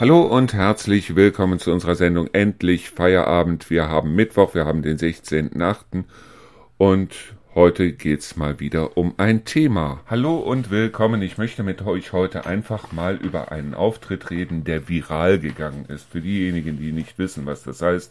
Hallo und herzlich willkommen zu unserer Sendung Endlich Feierabend. Wir haben Mittwoch, wir haben den 16.8. und heute geht's mal wieder um ein Thema. Hallo und willkommen. Ich möchte mit euch heute einfach mal über einen Auftritt reden, der viral gegangen ist. Für diejenigen, die nicht wissen, was das heißt.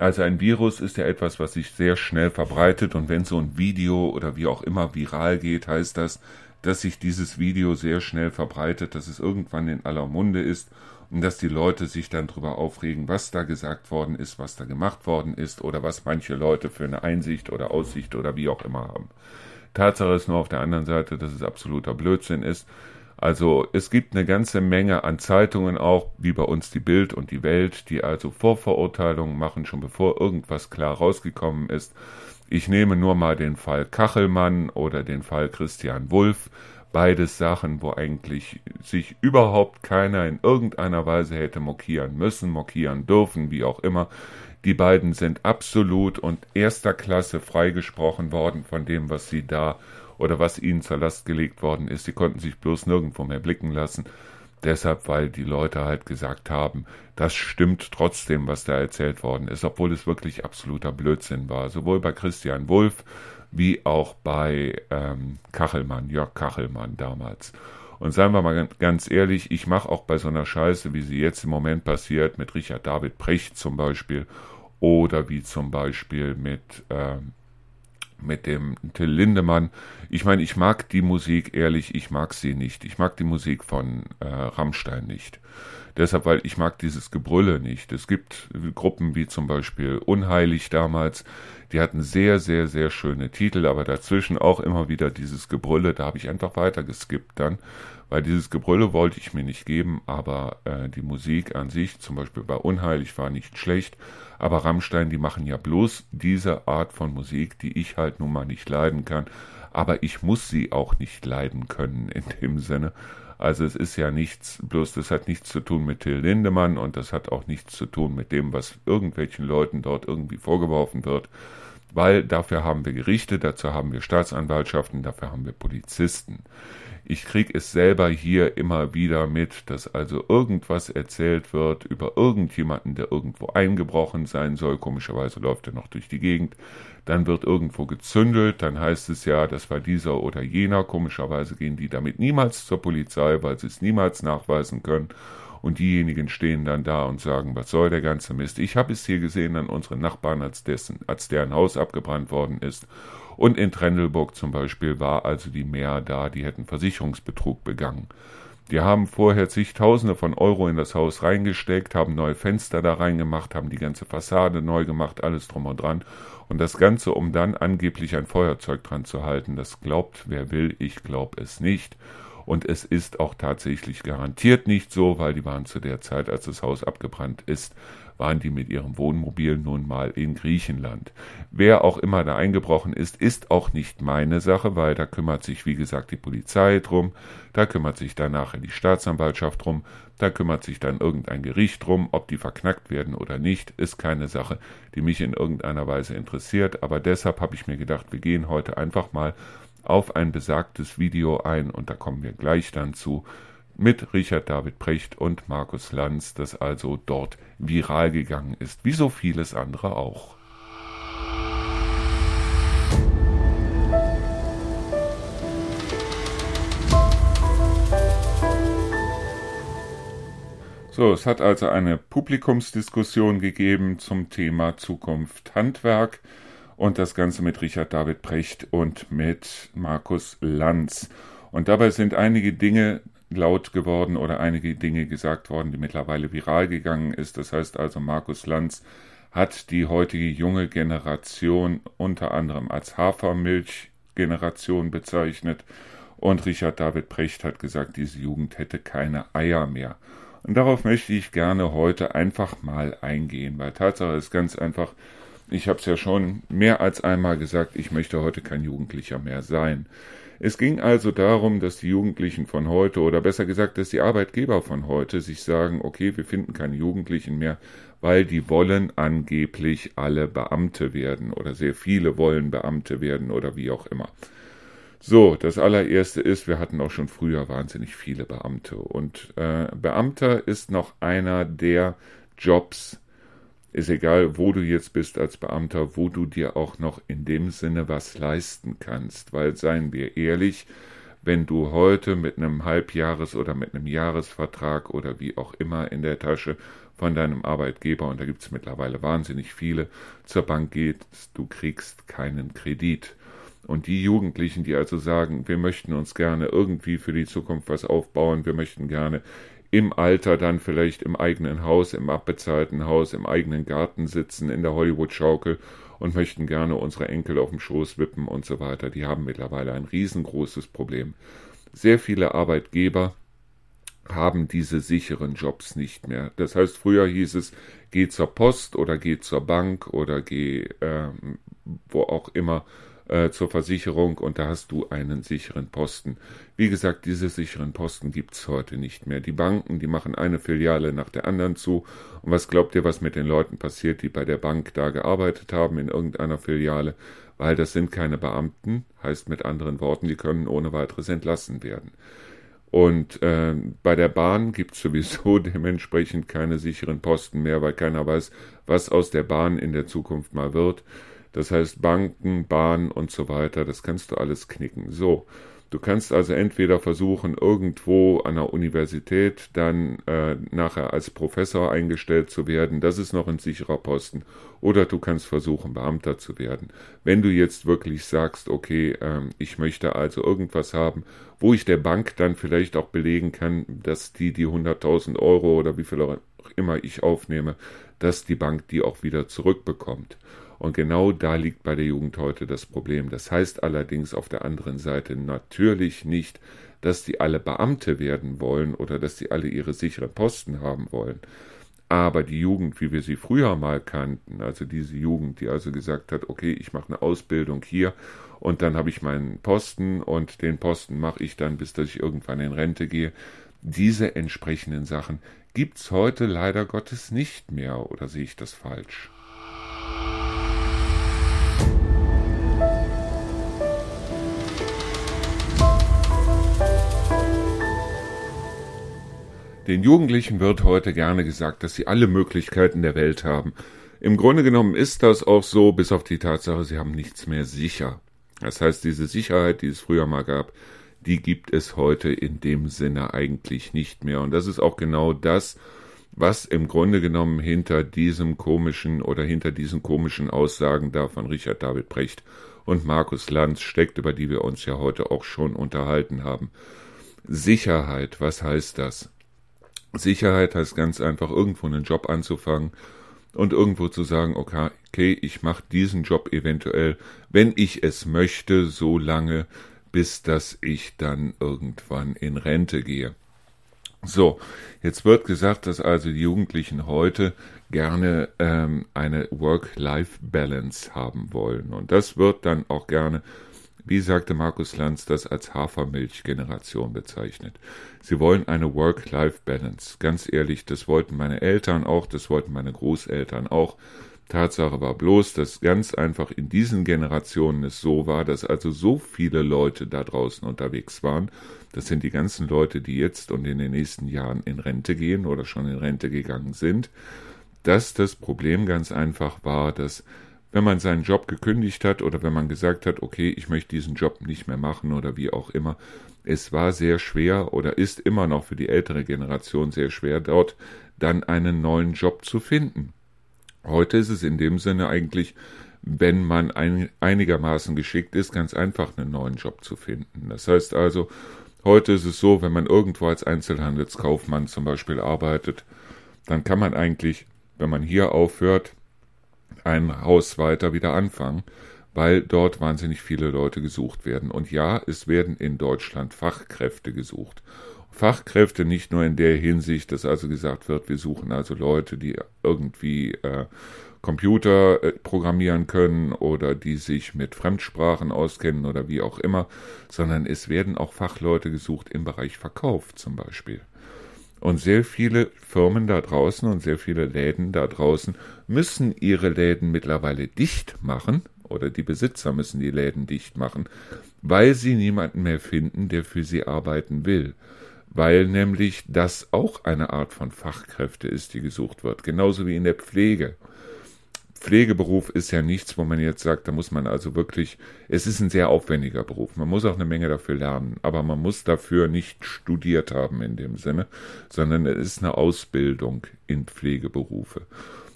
Also ein Virus ist ja etwas, was sich sehr schnell verbreitet und wenn so ein Video oder wie auch immer viral geht, heißt das, dass sich dieses Video sehr schnell verbreitet, dass es irgendwann in aller Munde ist dass die Leute sich dann darüber aufregen, was da gesagt worden ist, was da gemacht worden ist oder was manche Leute für eine Einsicht oder Aussicht oder wie auch immer haben. Tatsache ist nur auf der anderen Seite, dass es absoluter Blödsinn ist. Also es gibt eine ganze Menge an Zeitungen auch, wie bei uns die Bild und die Welt, die also Vorverurteilungen machen, schon bevor irgendwas klar rausgekommen ist. Ich nehme nur mal den Fall Kachelmann oder den Fall Christian Wulff beides Sachen, wo eigentlich sich überhaupt keiner in irgendeiner Weise hätte mokieren müssen, mokieren dürfen, wie auch immer. Die beiden sind absolut und erster Klasse freigesprochen worden von dem, was sie da oder was ihnen zur Last gelegt worden ist. Sie konnten sich bloß nirgendwo mehr blicken lassen. Deshalb, weil die Leute halt gesagt haben, das stimmt trotzdem, was da erzählt worden ist, obwohl es wirklich absoluter Blödsinn war. Sowohl bei Christian Wulff wie auch bei ähm, Kachelmann, Jörg Kachelmann damals. Und seien wir mal ganz ehrlich, ich mache auch bei so einer Scheiße, wie sie jetzt im Moment passiert, mit Richard David Precht zum Beispiel, oder wie zum Beispiel mit, ähm, mit dem Till Lindemann. Ich meine, ich mag die Musik, ehrlich, ich mag sie nicht. Ich mag die Musik von äh, Rammstein nicht. Deshalb, weil ich mag dieses Gebrülle nicht. Es gibt Gruppen wie zum Beispiel Unheilig damals, die hatten sehr, sehr, sehr schöne Titel, aber dazwischen auch immer wieder dieses Gebrülle. Da habe ich einfach weiter geskippt dann, weil dieses Gebrülle wollte ich mir nicht geben, aber äh, die Musik an sich, zum Beispiel bei Unheilig, war nicht schlecht. Aber Rammstein, die machen ja bloß diese Art von Musik, die ich halt nun mal nicht leiden kann. Aber ich muss sie auch nicht leiden können in dem Sinne. Also es ist ja nichts, bloß das hat nichts zu tun mit Till Lindemann und das hat auch nichts zu tun mit dem, was irgendwelchen Leuten dort irgendwie vorgeworfen wird, weil dafür haben wir Gerichte, dazu haben wir Staatsanwaltschaften, dafür haben wir Polizisten. Ich kriege es selber hier immer wieder mit, dass also irgendwas erzählt wird über irgendjemanden, der irgendwo eingebrochen sein soll. Komischerweise läuft er noch durch die Gegend. Dann wird irgendwo gezündelt, dann heißt es ja, das war dieser oder jener. Komischerweise gehen die damit niemals zur Polizei, weil sie es niemals nachweisen können. Und diejenigen stehen dann da und sagen, was soll der ganze Mist? Ich habe es hier gesehen an unseren Nachbarn, als, dessen, als deren Haus abgebrannt worden ist. Und in Trendelburg zum Beispiel war also die Mehr da, die hätten Versicherungsbetrug begangen. Die haben vorher zigtausende von Euro in das Haus reingesteckt, haben neue Fenster da reingemacht, haben die ganze Fassade neu gemacht, alles drum und dran. Und das Ganze, um dann angeblich ein Feuerzeug dran zu halten. Das glaubt, wer will, ich glaube es nicht. Und es ist auch tatsächlich garantiert nicht so, weil die waren zu der Zeit, als das Haus abgebrannt ist, waren die mit ihrem Wohnmobil nun mal in Griechenland. Wer auch immer da eingebrochen ist, ist auch nicht meine Sache, weil da kümmert sich, wie gesagt, die Polizei drum, da kümmert sich dann nachher die Staatsanwaltschaft drum, da kümmert sich dann irgendein Gericht drum, ob die verknackt werden oder nicht, ist keine Sache, die mich in irgendeiner Weise interessiert, aber deshalb habe ich mir gedacht, wir gehen heute einfach mal auf ein besagtes Video ein und da kommen wir gleich dann zu mit Richard David Precht und Markus Lanz, das also dort viral gegangen ist, wie so vieles andere auch. So, es hat also eine Publikumsdiskussion gegeben zum Thema Zukunft Handwerk und das Ganze mit Richard David Precht und mit Markus Lanz. Und dabei sind einige Dinge laut geworden oder einige Dinge gesagt worden, die mittlerweile viral gegangen ist. Das heißt also, Markus Lanz hat die heutige junge Generation unter anderem als Hafermilchgeneration bezeichnet und Richard David Precht hat gesagt, diese Jugend hätte keine Eier mehr. Und darauf möchte ich gerne heute einfach mal eingehen, weil Tatsache ist ganz einfach, ich habe es ja schon mehr als einmal gesagt, ich möchte heute kein Jugendlicher mehr sein. Es ging also darum, dass die Jugendlichen von heute, oder besser gesagt, dass die Arbeitgeber von heute sich sagen, okay, wir finden keine Jugendlichen mehr, weil die wollen angeblich alle Beamte werden oder sehr viele wollen Beamte werden oder wie auch immer. So, das allererste ist, wir hatten auch schon früher wahnsinnig viele Beamte. Und äh, Beamter ist noch einer der Jobs, ist egal, wo du jetzt bist als Beamter, wo du dir auch noch in dem Sinne was leisten kannst. Weil, seien wir ehrlich, wenn du heute mit einem Halbjahres- oder mit einem Jahresvertrag oder wie auch immer in der Tasche von deinem Arbeitgeber, und da gibt es mittlerweile wahnsinnig viele, zur Bank gehst, du kriegst keinen Kredit. Und die Jugendlichen, die also sagen, wir möchten uns gerne irgendwie für die Zukunft was aufbauen, wir möchten gerne im Alter dann vielleicht im eigenen Haus, im abbezahlten Haus, im eigenen Garten sitzen, in der Hollywood-Schaukel und möchten gerne unsere Enkel auf dem Schoß wippen und so weiter. Die haben mittlerweile ein riesengroßes Problem. Sehr viele Arbeitgeber haben diese sicheren Jobs nicht mehr. Das heißt, früher hieß es, geh zur Post oder geh zur Bank oder geh äh, wo auch immer äh, zur Versicherung und da hast du einen sicheren Posten. Wie gesagt, diese sicheren Posten gibt's heute nicht mehr. Die Banken, die machen eine Filiale nach der anderen zu. Und was glaubt ihr, was mit den Leuten passiert, die bei der Bank da gearbeitet haben in irgendeiner Filiale? Weil das sind keine Beamten, heißt mit anderen Worten, die können ohne weiteres entlassen werden. Und äh, bei der Bahn gibt es sowieso dementsprechend keine sicheren Posten mehr, weil keiner weiß, was aus der Bahn in der Zukunft mal wird. Das heißt Banken, Bahn und so weiter, das kannst du alles knicken. So, du kannst also entweder versuchen, irgendwo an der Universität dann äh, nachher als Professor eingestellt zu werden, das ist noch ein sicherer Posten, oder du kannst versuchen, Beamter zu werden. Wenn du jetzt wirklich sagst, okay, ähm, ich möchte also irgendwas haben, wo ich der Bank dann vielleicht auch belegen kann, dass die die 100.000 Euro oder wie viel auch immer ich aufnehme, dass die Bank die auch wieder zurückbekommt. Und genau da liegt bei der Jugend heute das Problem. Das heißt allerdings auf der anderen Seite natürlich nicht, dass die alle Beamte werden wollen oder dass die alle ihre sicheren Posten haben wollen. Aber die Jugend, wie wir sie früher mal kannten, also diese Jugend, die also gesagt hat, okay, ich mache eine Ausbildung hier und dann habe ich meinen Posten und den Posten mache ich dann, bis dass ich irgendwann in Rente gehe. Diese entsprechenden Sachen gibt es heute leider Gottes nicht mehr, oder sehe ich das falsch? Den Jugendlichen wird heute gerne gesagt, dass sie alle Möglichkeiten der Welt haben. Im Grunde genommen ist das auch so, bis auf die Tatsache, sie haben nichts mehr sicher. Das heißt, diese Sicherheit, die es früher mal gab, die gibt es heute in dem Sinne eigentlich nicht mehr. Und das ist auch genau das, was im Grunde genommen hinter diesem komischen oder hinter diesen komischen Aussagen da von Richard David Brecht und Markus Lanz steckt, über die wir uns ja heute auch schon unterhalten haben. Sicherheit, was heißt das? Sicherheit heißt ganz einfach, irgendwo einen Job anzufangen und irgendwo zu sagen, okay, okay ich mache diesen Job eventuell, wenn ich es möchte, so lange, bis dass ich dann irgendwann in Rente gehe. So, jetzt wird gesagt, dass also die Jugendlichen heute gerne ähm, eine Work-Life-Balance haben wollen. Und das wird dann auch gerne wie sagte Markus Lanz das als Hafermilch-Generation bezeichnet. Sie wollen eine Work-Life-Balance. Ganz ehrlich, das wollten meine Eltern auch, das wollten meine Großeltern auch. Tatsache war bloß, dass ganz einfach in diesen Generationen es so war, dass also so viele Leute da draußen unterwegs waren. Das sind die ganzen Leute, die jetzt und in den nächsten Jahren in Rente gehen oder schon in Rente gegangen sind, dass das Problem ganz einfach war, dass wenn man seinen Job gekündigt hat oder wenn man gesagt hat, okay, ich möchte diesen Job nicht mehr machen oder wie auch immer. Es war sehr schwer oder ist immer noch für die ältere Generation sehr schwer, dort dann einen neuen Job zu finden. Heute ist es in dem Sinne eigentlich, wenn man ein, einigermaßen geschickt ist, ganz einfach einen neuen Job zu finden. Das heißt also, heute ist es so, wenn man irgendwo als Einzelhandelskaufmann zum Beispiel arbeitet, dann kann man eigentlich, wenn man hier aufhört, ein Haus weiter wieder anfangen, weil dort wahnsinnig viele Leute gesucht werden. Und ja, es werden in Deutschland Fachkräfte gesucht. Fachkräfte nicht nur in der Hinsicht, dass also gesagt wird, wir suchen also Leute, die irgendwie äh, Computer äh, programmieren können oder die sich mit Fremdsprachen auskennen oder wie auch immer, sondern es werden auch Fachleute gesucht im Bereich Verkauf zum Beispiel. Und sehr viele Firmen da draußen und sehr viele Läden da draußen müssen ihre Läden mittlerweile dicht machen, oder die Besitzer müssen die Läden dicht machen, weil sie niemanden mehr finden, der für sie arbeiten will. Weil nämlich das auch eine Art von Fachkräfte ist, die gesucht wird, genauso wie in der Pflege. Pflegeberuf ist ja nichts, wo man jetzt sagt, da muss man also wirklich, es ist ein sehr aufwendiger Beruf. Man muss auch eine Menge dafür lernen, aber man muss dafür nicht studiert haben in dem Sinne, sondern es ist eine Ausbildung in Pflegeberufe.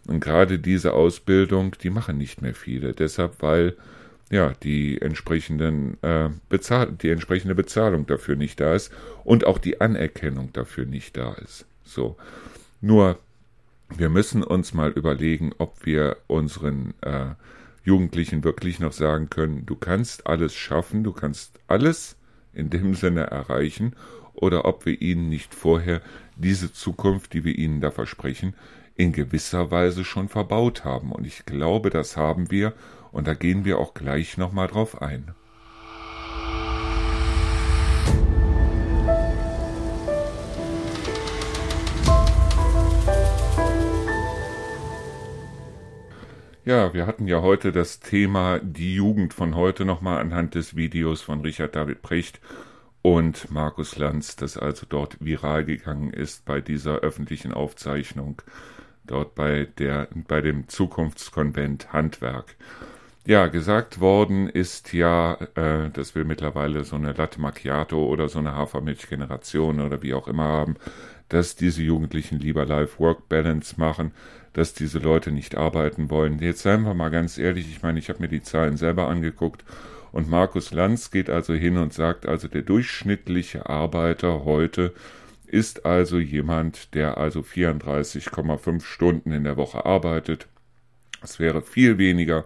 Und gerade diese Ausbildung, die machen nicht mehr viele. Deshalb, weil ja die entsprechenden äh, bezahl die entsprechende Bezahlung dafür nicht da ist und auch die Anerkennung dafür nicht da ist. So. Nur wir müssen uns mal überlegen, ob wir unseren äh, Jugendlichen wirklich noch sagen können, du kannst alles schaffen, du kannst alles in dem Sinne erreichen, oder ob wir ihnen nicht vorher diese Zukunft, die wir ihnen da versprechen, in gewisser Weise schon verbaut haben. Und ich glaube, das haben wir, und da gehen wir auch gleich nochmal drauf ein. Ja, wir hatten ja heute das Thema die Jugend von heute nochmal anhand des Videos von Richard David Precht und Markus Lanz, das also dort viral gegangen ist bei dieser öffentlichen Aufzeichnung, dort bei der, bei dem Zukunftskonvent Handwerk. Ja, gesagt worden ist ja, äh, dass wir mittlerweile so eine Latte Macchiato oder so eine Hafermilchgeneration oder wie auch immer haben, dass diese Jugendlichen lieber Life-Work-Balance machen, dass diese Leute nicht arbeiten wollen. Jetzt seien wir mal ganz ehrlich, ich meine, ich habe mir die Zahlen selber angeguckt und Markus Lanz geht also hin und sagt, also der durchschnittliche Arbeiter heute ist also jemand, der also 34,5 Stunden in der Woche arbeitet. Das wäre viel weniger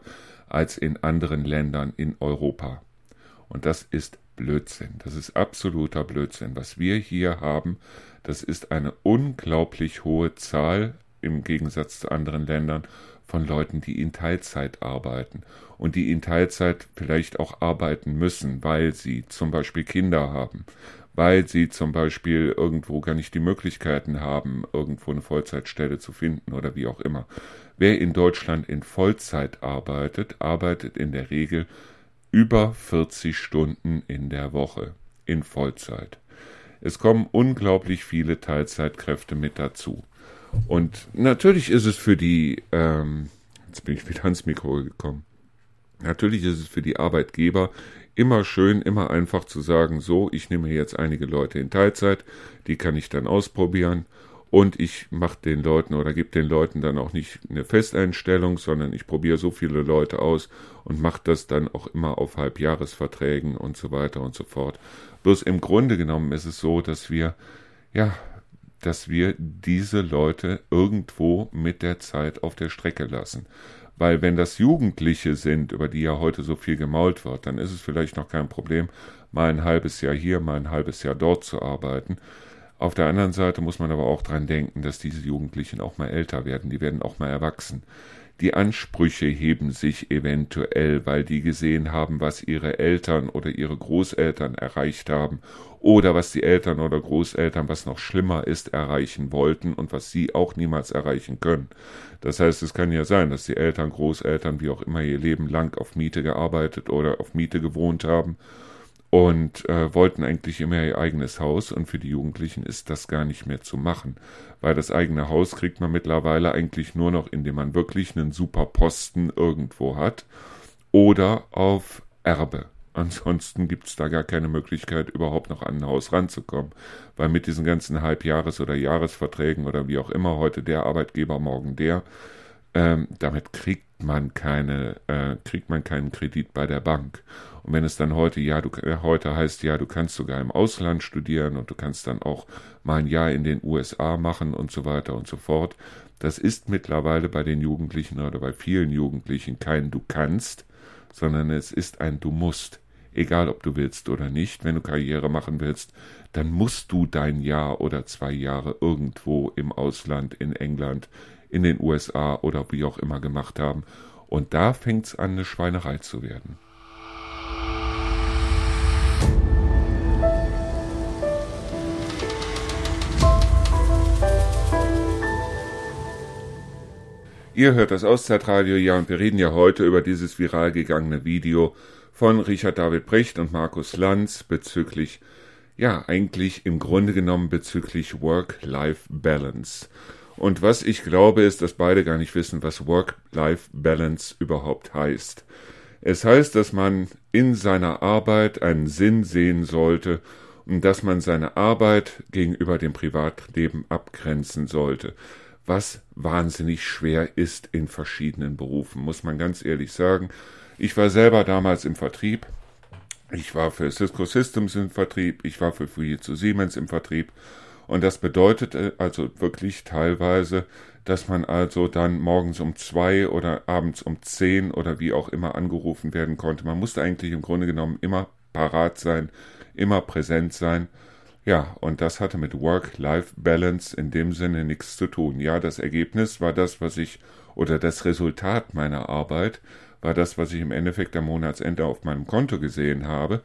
als in anderen Ländern in Europa. Und das ist Blödsinn. Das ist absoluter Blödsinn. Was wir hier haben, das ist eine unglaublich hohe Zahl im Gegensatz zu anderen Ländern von Leuten, die in Teilzeit arbeiten und die in Teilzeit vielleicht auch arbeiten müssen, weil sie zum Beispiel Kinder haben, weil sie zum Beispiel irgendwo gar nicht die Möglichkeiten haben, irgendwo eine Vollzeitstelle zu finden oder wie auch immer. Wer in Deutschland in Vollzeit arbeitet, arbeitet in der Regel über 40 Stunden in der Woche in Vollzeit. Es kommen unglaublich viele Teilzeitkräfte mit dazu. Und natürlich ist es für die, ähm, jetzt bin ich wieder ans Mikro gekommen, natürlich ist es für die Arbeitgeber immer schön, immer einfach zu sagen, so, ich nehme jetzt einige Leute in Teilzeit, die kann ich dann ausprobieren und ich mache den Leuten oder gebe den Leuten dann auch nicht eine Festeinstellung, sondern ich probiere so viele Leute aus und mache das dann auch immer auf Halbjahresverträgen und so weiter und so fort. Bloß im Grunde genommen ist es so, dass wir, ja, dass wir diese Leute irgendwo mit der Zeit auf der Strecke lassen. Weil wenn das Jugendliche sind, über die ja heute so viel gemault wird, dann ist es vielleicht noch kein Problem, mal ein halbes Jahr hier, mal ein halbes Jahr dort zu arbeiten. Auf der anderen Seite muss man aber auch dran denken, dass diese Jugendlichen auch mal älter werden, die werden auch mal erwachsen. Die Ansprüche heben sich eventuell, weil die gesehen haben, was ihre Eltern oder ihre Großeltern erreicht haben oder was die Eltern oder Großeltern, was noch schlimmer ist, erreichen wollten und was sie auch niemals erreichen können. Das heißt, es kann ja sein, dass die Eltern, Großeltern, wie auch immer ihr Leben lang auf Miete gearbeitet oder auf Miete gewohnt haben und äh, wollten eigentlich immer ihr eigenes Haus und für die Jugendlichen ist das gar nicht mehr zu machen, weil das eigene Haus kriegt man mittlerweile eigentlich nur noch, indem man wirklich einen super Posten irgendwo hat oder auf Erbe. Ansonsten gibt es da gar keine Möglichkeit, überhaupt noch an ein Haus ranzukommen, weil mit diesen ganzen Halbjahres- oder Jahresverträgen oder wie auch immer heute der Arbeitgeber, morgen der, ähm, damit kriegt man keine, äh, kriegt man keinen Kredit bei der Bank. Und wenn es dann heute, ja, du, äh, heute heißt, ja, du kannst sogar im Ausland studieren und du kannst dann auch mal ein Jahr in den USA machen und so weiter und so fort. Das ist mittlerweile bei den Jugendlichen oder bei vielen Jugendlichen kein Du kannst, sondern es ist ein Du musst. Egal ob du willst oder nicht, wenn du Karriere machen willst, dann musst du dein Jahr oder zwei Jahre irgendwo im Ausland, in England, in den USA oder wie auch immer gemacht haben. Und da fängt's an, eine Schweinerei zu werden. Ihr hört das Auszeitradio, ja, und wir reden ja heute über dieses viral gegangene Video von Richard David Brecht und Markus Lanz bezüglich, ja, eigentlich im Grunde genommen bezüglich Work-Life-Balance. Und was ich glaube, ist, dass beide gar nicht wissen, was Work-Life-Balance überhaupt heißt. Es heißt, dass man in seiner Arbeit einen Sinn sehen sollte und dass man seine Arbeit gegenüber dem Privatleben abgrenzen sollte was wahnsinnig schwer ist in verschiedenen Berufen, muss man ganz ehrlich sagen. Ich war selber damals im Vertrieb. Ich war für Cisco Systems im Vertrieb. Ich war für Fujitsu Siemens im Vertrieb. Und das bedeutete also wirklich teilweise, dass man also dann morgens um zwei oder abends um zehn oder wie auch immer angerufen werden konnte. Man musste eigentlich im Grunde genommen immer parat sein, immer präsent sein. Ja, und das hatte mit Work-Life-Balance in dem Sinne nichts zu tun. Ja, das Ergebnis war das, was ich, oder das Resultat meiner Arbeit war das, was ich im Endeffekt am Monatsende auf meinem Konto gesehen habe.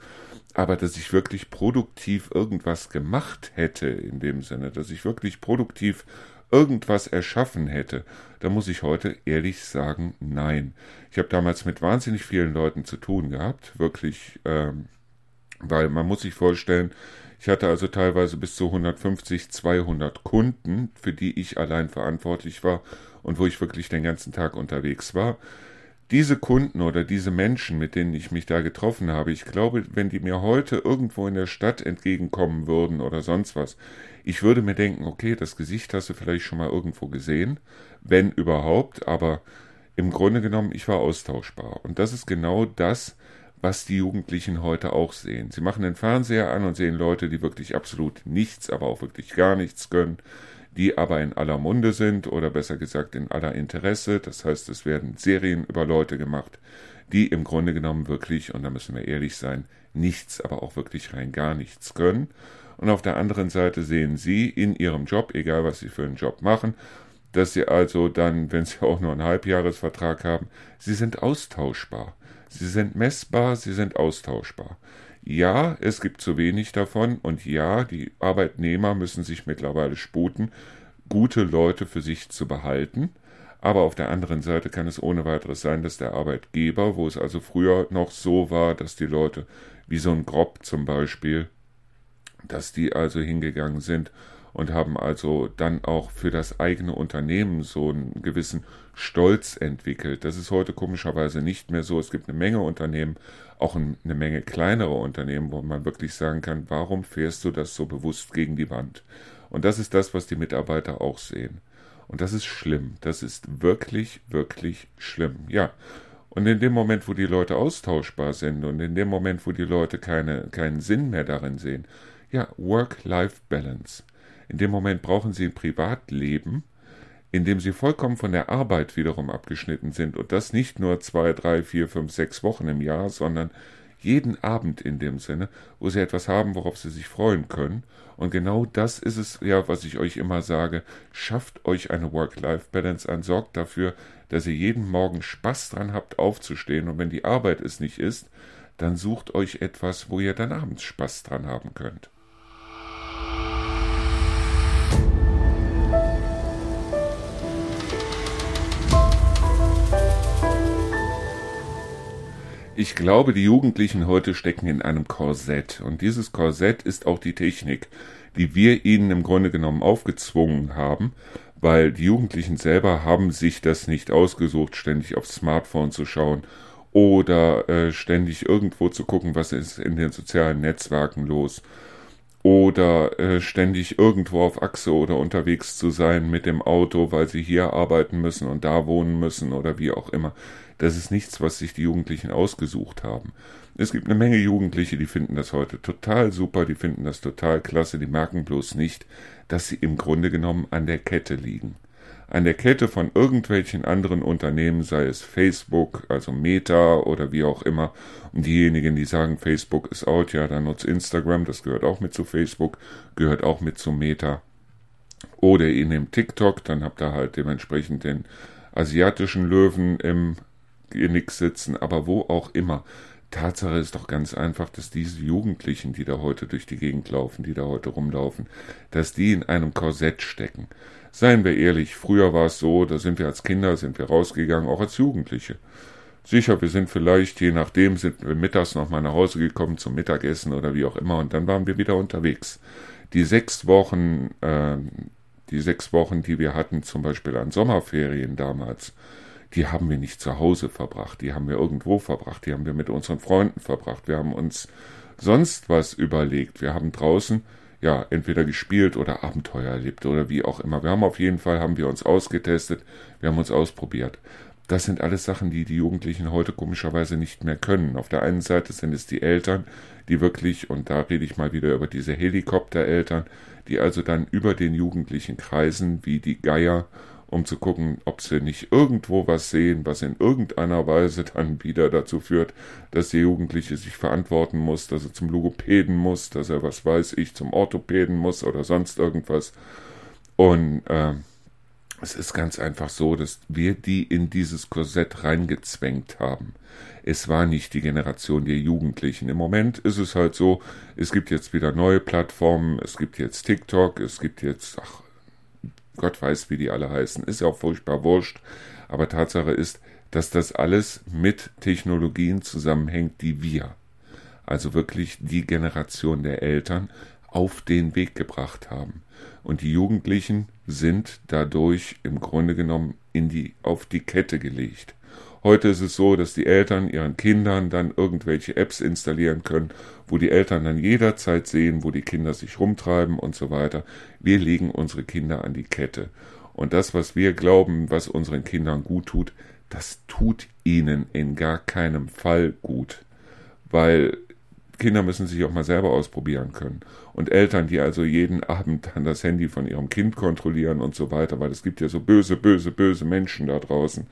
Aber dass ich wirklich produktiv irgendwas gemacht hätte, in dem Sinne, dass ich wirklich produktiv irgendwas erschaffen hätte, da muss ich heute ehrlich sagen, nein. Ich habe damals mit wahnsinnig vielen Leuten zu tun gehabt, wirklich, ähm, weil man muss sich vorstellen, ich hatte also teilweise bis zu 150, 200 Kunden, für die ich allein verantwortlich war und wo ich wirklich den ganzen Tag unterwegs war. Diese Kunden oder diese Menschen, mit denen ich mich da getroffen habe, ich glaube, wenn die mir heute irgendwo in der Stadt entgegenkommen würden oder sonst was, ich würde mir denken, okay, das Gesicht hast du vielleicht schon mal irgendwo gesehen, wenn überhaupt, aber im Grunde genommen, ich war austauschbar. Und das ist genau das, was die Jugendlichen heute auch sehen. Sie machen den Fernseher an und sehen Leute, die wirklich absolut nichts, aber auch wirklich gar nichts können, die aber in aller Munde sind oder besser gesagt in aller Interesse. Das heißt, es werden Serien über Leute gemacht, die im Grunde genommen wirklich, und da müssen wir ehrlich sein, nichts, aber auch wirklich rein gar nichts können. Und auf der anderen Seite sehen sie in ihrem Job, egal was sie für einen Job machen, dass sie also dann, wenn sie auch nur einen Halbjahresvertrag haben, sie sind austauschbar. Sie sind messbar, sie sind austauschbar. Ja, es gibt zu wenig davon und ja, die Arbeitnehmer müssen sich mittlerweile sputen, gute Leute für sich zu behalten. Aber auf der anderen Seite kann es ohne weiteres sein, dass der Arbeitgeber, wo es also früher noch so war, dass die Leute, wie so ein Grob zum Beispiel, dass die also hingegangen sind und haben also dann auch für das eigene Unternehmen so einen gewissen Stolz entwickelt. Das ist heute komischerweise nicht mehr so. Es gibt eine Menge Unternehmen, auch eine Menge kleinere Unternehmen, wo man wirklich sagen kann, warum fährst du das so bewusst gegen die Wand? Und das ist das, was die Mitarbeiter auch sehen. Und das ist schlimm. Das ist wirklich, wirklich schlimm. Ja. Und in dem Moment, wo die Leute austauschbar sind und in dem Moment, wo die Leute keine, keinen Sinn mehr darin sehen, ja, Work-Life-Balance. In dem Moment brauchen sie ein Privatleben, in dem sie vollkommen von der Arbeit wiederum abgeschnitten sind und das nicht nur zwei, drei, vier, fünf, sechs Wochen im Jahr, sondern jeden Abend in dem Sinne, wo sie etwas haben, worauf sie sich freuen können. Und genau das ist es ja, was ich euch immer sage. Schafft euch eine Work-Life-Balance an, sorgt dafür, dass ihr jeden Morgen Spaß dran habt, aufzustehen. Und wenn die Arbeit es nicht ist, dann sucht euch etwas, wo ihr dann abends Spaß dran haben könnt. Ich glaube, die Jugendlichen heute stecken in einem Korsett. Und dieses Korsett ist auch die Technik, die wir ihnen im Grunde genommen aufgezwungen haben, weil die Jugendlichen selber haben sich das nicht ausgesucht, ständig aufs Smartphone zu schauen oder äh, ständig irgendwo zu gucken, was ist in den sozialen Netzwerken los oder äh, ständig irgendwo auf Achse oder unterwegs zu sein mit dem Auto, weil sie hier arbeiten müssen und da wohnen müssen oder wie auch immer. Das ist nichts, was sich die Jugendlichen ausgesucht haben. Es gibt eine Menge Jugendliche, die finden das heute total super, die finden das total klasse, die merken bloß nicht, dass sie im Grunde genommen an der Kette liegen. An der Kette von irgendwelchen anderen Unternehmen, sei es Facebook, also Meta oder wie auch immer. Und diejenigen, die sagen, Facebook ist out, ja, dann nutzt Instagram, das gehört auch mit zu Facebook, gehört auch mit zu Meta. Oder ihr nehmt TikTok, dann habt ihr halt dementsprechend den asiatischen Löwen im Genick sitzen, aber wo auch immer. Tatsache ist doch ganz einfach, dass diese Jugendlichen, die da heute durch die Gegend laufen, die da heute rumlaufen, dass die in einem Korsett stecken. Seien wir ehrlich, früher war es so, da sind wir als Kinder, sind wir rausgegangen, auch als Jugendliche. Sicher, wir sind vielleicht, je nachdem, sind wir mittags nochmal nach Hause gekommen zum Mittagessen oder wie auch immer und dann waren wir wieder unterwegs. Die sechs Wochen, äh, die sechs Wochen, die wir hatten, zum Beispiel an Sommerferien damals, die haben wir nicht zu Hause verbracht, die haben wir irgendwo verbracht, die haben wir mit unseren Freunden verbracht, wir haben uns sonst was überlegt, wir haben draußen ja, entweder gespielt oder Abenteuer erlebt oder wie auch immer. Wir haben auf jeden Fall, haben wir uns ausgetestet, wir haben uns ausprobiert. Das sind alles Sachen, die die Jugendlichen heute komischerweise nicht mehr können. Auf der einen Seite sind es die Eltern, die wirklich, und da rede ich mal wieder über diese Helikoptereltern, die also dann über den Jugendlichen kreisen wie die Geier um zu gucken, ob sie nicht irgendwo was sehen, was in irgendeiner Weise dann wieder dazu führt, dass der Jugendliche sich verantworten muss, dass er zum Logopäden muss, dass er, was weiß ich, zum Orthopäden muss oder sonst irgendwas. Und äh, es ist ganz einfach so, dass wir die in dieses Korsett reingezwängt haben. Es war nicht die Generation der Jugendlichen. Im Moment ist es halt so, es gibt jetzt wieder neue Plattformen, es gibt jetzt TikTok, es gibt jetzt, ach, Gott weiß, wie die alle heißen, ist ja auch furchtbar wurscht. Aber Tatsache ist, dass das alles mit Technologien zusammenhängt, die wir, also wirklich die Generation der Eltern, auf den Weg gebracht haben. Und die Jugendlichen sind dadurch im Grunde genommen in die, auf die Kette gelegt. Heute ist es so, dass die Eltern ihren Kindern dann irgendwelche Apps installieren können, wo die Eltern dann jederzeit sehen, wo die Kinder sich rumtreiben und so weiter. Wir legen unsere Kinder an die Kette. Und das, was wir glauben, was unseren Kindern gut tut, das tut ihnen in gar keinem Fall gut. Weil Kinder müssen sich auch mal selber ausprobieren können. Und Eltern, die also jeden Abend dann das Handy von ihrem Kind kontrollieren und so weiter, weil es gibt ja so böse, böse, böse Menschen da draußen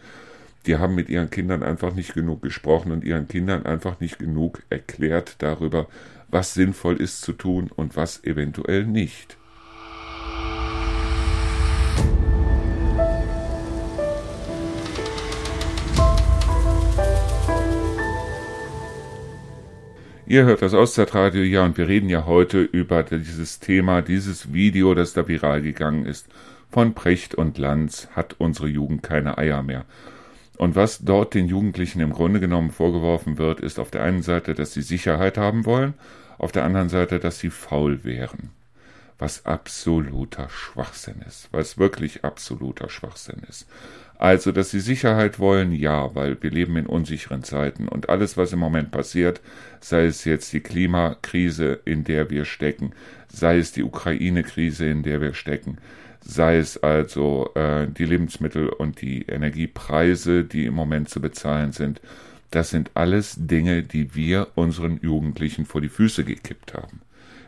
die haben mit ihren Kindern einfach nicht genug gesprochen und ihren Kindern einfach nicht genug erklärt darüber, was sinnvoll ist zu tun und was eventuell nicht. Ihr hört das Auszeitradio, ja, und wir reden ja heute über dieses Thema, dieses Video, das da viral gegangen ist. Von Precht und Lanz hat unsere Jugend keine Eier mehr. Und was dort den Jugendlichen im Grunde genommen vorgeworfen wird, ist auf der einen Seite, dass sie Sicherheit haben wollen, auf der anderen Seite, dass sie faul wären. Was absoluter Schwachsinn ist, was wirklich absoluter Schwachsinn ist. Also, dass sie Sicherheit wollen, ja, weil wir leben in unsicheren Zeiten und alles, was im Moment passiert, sei es jetzt die Klimakrise, in der wir stecken, sei es die Ukraine-Krise, in der wir stecken, sei es also äh, die Lebensmittel und die Energiepreise, die im Moment zu bezahlen sind. Das sind alles Dinge, die wir unseren Jugendlichen vor die Füße gekippt haben.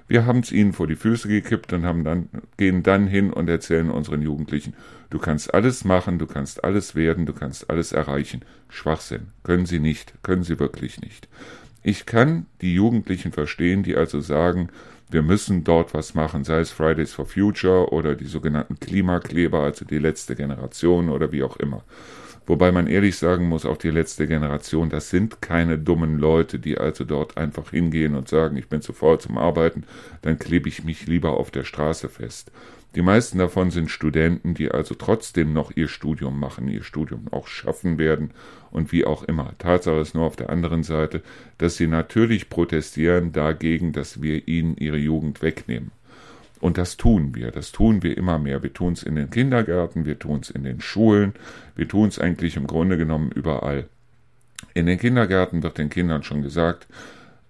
Wir haben es ihnen vor die Füße gekippt und haben dann, gehen dann hin und erzählen unseren Jugendlichen, du kannst alles machen, du kannst alles werden, du kannst alles erreichen. Schwachsinn. Können sie nicht, können sie wirklich nicht. Ich kann die Jugendlichen verstehen, die also sagen, wir müssen dort was machen, sei es Fridays for Future oder die sogenannten Klimakleber, also die letzte Generation oder wie auch immer. Wobei man ehrlich sagen muss, auch die letzte Generation, das sind keine dummen Leute, die also dort einfach hingehen und sagen, ich bin zu faul zum Arbeiten, dann klebe ich mich lieber auf der Straße fest. Die meisten davon sind Studenten, die also trotzdem noch ihr Studium machen, ihr Studium auch schaffen werden und wie auch immer. Tatsache ist nur auf der anderen Seite, dass sie natürlich protestieren dagegen, dass wir ihnen ihre Jugend wegnehmen. Und das tun wir, das tun wir immer mehr. Wir tun es in den Kindergärten, wir tun es in den Schulen, wir tun es eigentlich im Grunde genommen überall. In den Kindergärten wird den Kindern schon gesagt,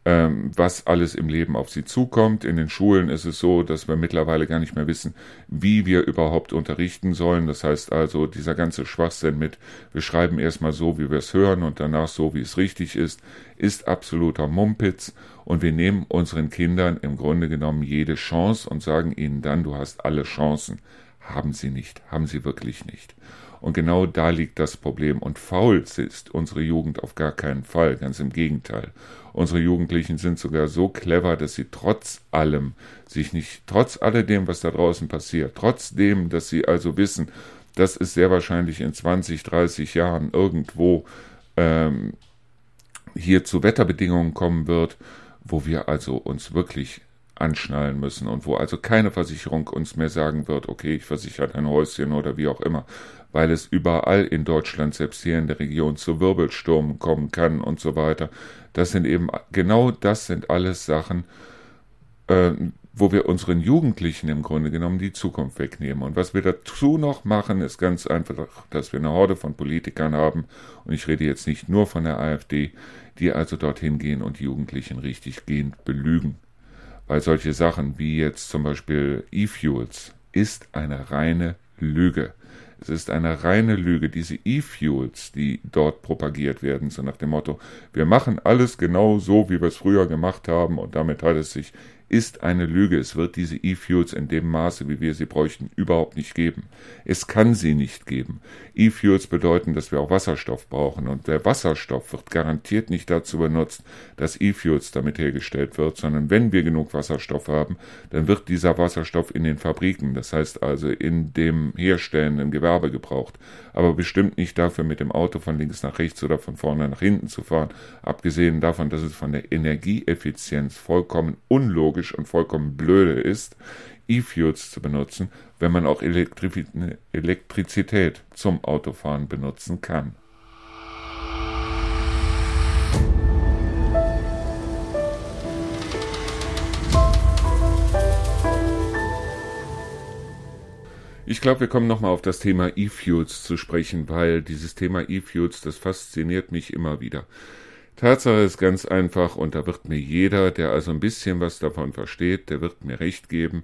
was alles im Leben auf sie zukommt. In den Schulen ist es so, dass wir mittlerweile gar nicht mehr wissen, wie wir überhaupt unterrichten sollen. Das heißt also, dieser ganze Schwachsinn mit, wir schreiben erstmal so, wie wir es hören und danach so, wie es richtig ist, ist absoluter Mumpitz. Und wir nehmen unseren Kindern im Grunde genommen jede Chance und sagen ihnen dann, du hast alle Chancen. Haben sie nicht, haben sie wirklich nicht. Und genau da liegt das Problem. Und faul ist unsere Jugend auf gar keinen Fall, ganz im Gegenteil. Unsere Jugendlichen sind sogar so clever, dass sie trotz allem sich nicht, trotz alledem, was da draußen passiert, trotzdem, dass sie also wissen, dass es sehr wahrscheinlich in 20, 30 Jahren irgendwo ähm, hier zu Wetterbedingungen kommen wird, wo wir also uns wirklich anschnallen müssen und wo also keine Versicherung uns mehr sagen wird, okay, ich versichere ein Häuschen oder wie auch immer, weil es überall in Deutschland, selbst hier in der Region, zu Wirbelstürmen kommen kann und so weiter. Das sind eben, genau das sind alles Sachen, äh, wo wir unseren Jugendlichen im Grunde genommen die Zukunft wegnehmen. Und was wir dazu noch machen, ist ganz einfach, dass wir eine Horde von Politikern haben, und ich rede jetzt nicht nur von der AfD, die also dorthin gehen und Jugendlichen richtig gehend belügen. Weil solche Sachen wie jetzt zum Beispiel E-Fuels ist eine reine Lüge. Es ist eine reine Lüge. Diese E-Fuels, die dort propagiert werden, so nach dem Motto, wir machen alles genau so, wie wir es früher gemacht haben und damit hat es sich ist eine Lüge. Es wird diese E-Fuels in dem Maße, wie wir sie bräuchten, überhaupt nicht geben. Es kann sie nicht geben. E-Fuels bedeuten, dass wir auch Wasserstoff brauchen und der Wasserstoff wird garantiert nicht dazu benutzt, dass E-Fuels damit hergestellt wird, sondern wenn wir genug Wasserstoff haben, dann wird dieser Wasserstoff in den Fabriken, das heißt also in dem herstellenden Gewerbe gebraucht, aber bestimmt nicht dafür mit dem Auto von links nach rechts oder von vorne nach hinten zu fahren, abgesehen davon, dass es von der Energieeffizienz vollkommen unlogisch unlogisch und vollkommen blöde ist, E-Fuels zu benutzen, wenn man auch Elektri Elektrizität zum Autofahren benutzen kann. Ich glaube, wir kommen nochmal auf das Thema E-Fuels zu sprechen, weil dieses Thema E-Fuels, das fasziniert mich immer wieder. Tatsache ist ganz einfach, und da wird mir jeder, der also ein bisschen was davon versteht, der wird mir recht geben,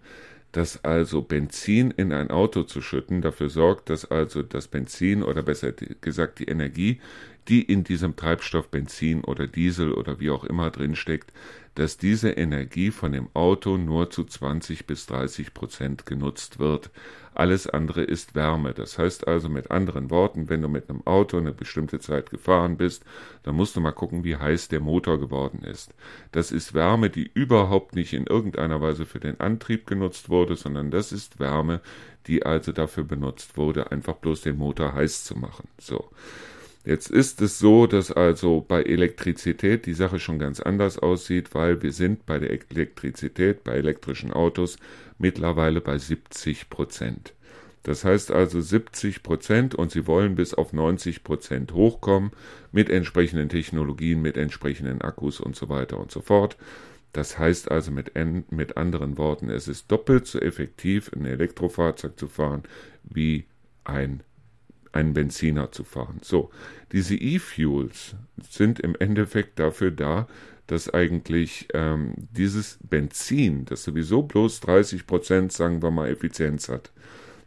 dass also Benzin in ein Auto zu schütten dafür sorgt, dass also das Benzin oder besser gesagt die Energie, die in diesem Treibstoff Benzin oder Diesel oder wie auch immer drin steckt, dass diese Energie von dem Auto nur zu 20 bis 30 Prozent genutzt wird. Alles andere ist Wärme. Das heißt also mit anderen Worten, wenn du mit einem Auto eine bestimmte Zeit gefahren bist, dann musst du mal gucken, wie heiß der Motor geworden ist. Das ist Wärme, die überhaupt nicht in irgendeiner Weise für den Antrieb genutzt wurde, sondern das ist Wärme, die also dafür benutzt wurde, einfach bloß den Motor heiß zu machen. So. Jetzt ist es so, dass also bei Elektrizität die Sache schon ganz anders aussieht, weil wir sind bei der Elektrizität, bei elektrischen Autos mittlerweile bei 70 Prozent. Das heißt also 70 Prozent und sie wollen bis auf 90 Prozent hochkommen mit entsprechenden Technologien, mit entsprechenden Akkus und so weiter und so fort. Das heißt also mit, mit anderen Worten, es ist doppelt so effektiv, ein Elektrofahrzeug zu fahren wie ein einen Benziner zu fahren. So, diese E-Fuels sind im Endeffekt dafür da, dass eigentlich ähm, dieses Benzin, das sowieso bloß 30 Prozent, sagen wir mal, Effizienz hat,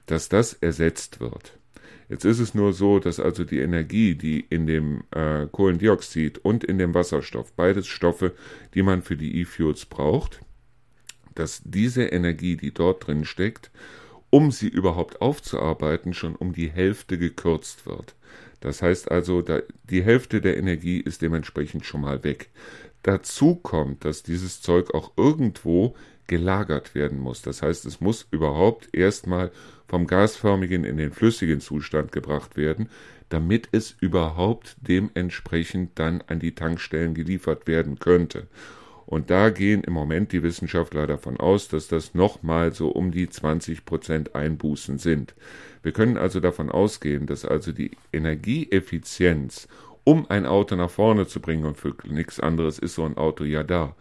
dass das ersetzt wird. Jetzt ist es nur so, dass also die Energie, die in dem äh, Kohlendioxid und in dem Wasserstoff, beides Stoffe, die man für die E-Fuels braucht, dass diese Energie, die dort drin steckt, um sie überhaupt aufzuarbeiten, schon um die Hälfte gekürzt wird. Das heißt also, die Hälfte der Energie ist dementsprechend schon mal weg. Dazu kommt, dass dieses Zeug auch irgendwo gelagert werden muss. Das heißt, es muss überhaupt erstmal vom gasförmigen in den flüssigen Zustand gebracht werden, damit es überhaupt dementsprechend dann an die Tankstellen geliefert werden könnte. Und da gehen im Moment die Wissenschaftler davon aus, dass das nochmal so um die 20 Prozent Einbußen sind. Wir können also davon ausgehen, dass also die Energieeffizienz, um ein Auto nach vorne zu bringen, und für nichts anderes ist so ein Auto ja da,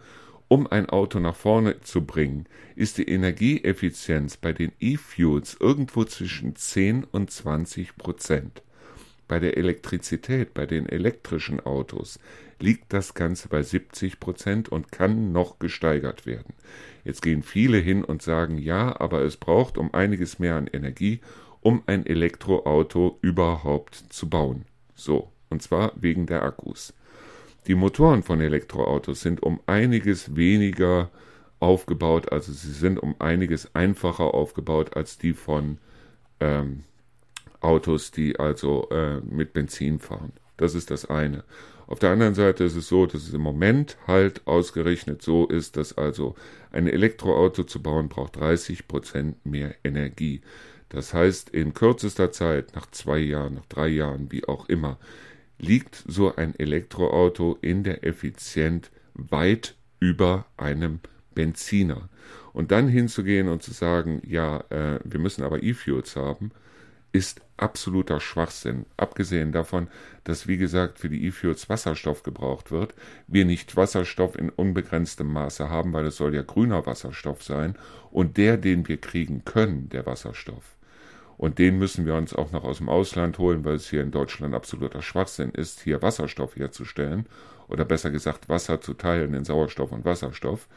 um ein Auto nach vorne zu bringen, ist die Energieeffizienz bei den E-Fuels irgendwo zwischen 10 und 20 Prozent. Bei der Elektrizität, bei den elektrischen Autos liegt das Ganze bei 70 Prozent und kann noch gesteigert werden. Jetzt gehen viele hin und sagen, ja, aber es braucht um einiges mehr an Energie, um ein Elektroauto überhaupt zu bauen. So, und zwar wegen der Akkus. Die Motoren von Elektroautos sind um einiges weniger aufgebaut, also sie sind um einiges einfacher aufgebaut als die von ähm, Autos, die also äh, mit Benzin fahren. Das ist das eine. Auf der anderen Seite ist es so, dass es im Moment halt ausgerechnet so ist, dass also ein Elektroauto zu bauen braucht 30 Prozent mehr Energie. Das heißt, in kürzester Zeit, nach zwei Jahren, nach drei Jahren, wie auch immer, liegt so ein Elektroauto in der Effizienz weit über einem Benziner. Und dann hinzugehen und zu sagen, ja, äh, wir müssen aber E-Fuels haben, ist absoluter Schwachsinn. Abgesehen davon, dass, wie gesagt, für die E-Fuels Wasserstoff gebraucht wird, wir nicht Wasserstoff in unbegrenztem Maße haben, weil es soll ja grüner Wasserstoff sein. Und der, den wir kriegen können, der Wasserstoff, und den müssen wir uns auch noch aus dem Ausland holen, weil es hier in Deutschland absoluter Schwachsinn ist, hier Wasserstoff herzustellen, oder besser gesagt Wasser zu teilen in Sauerstoff und Wasserstoff.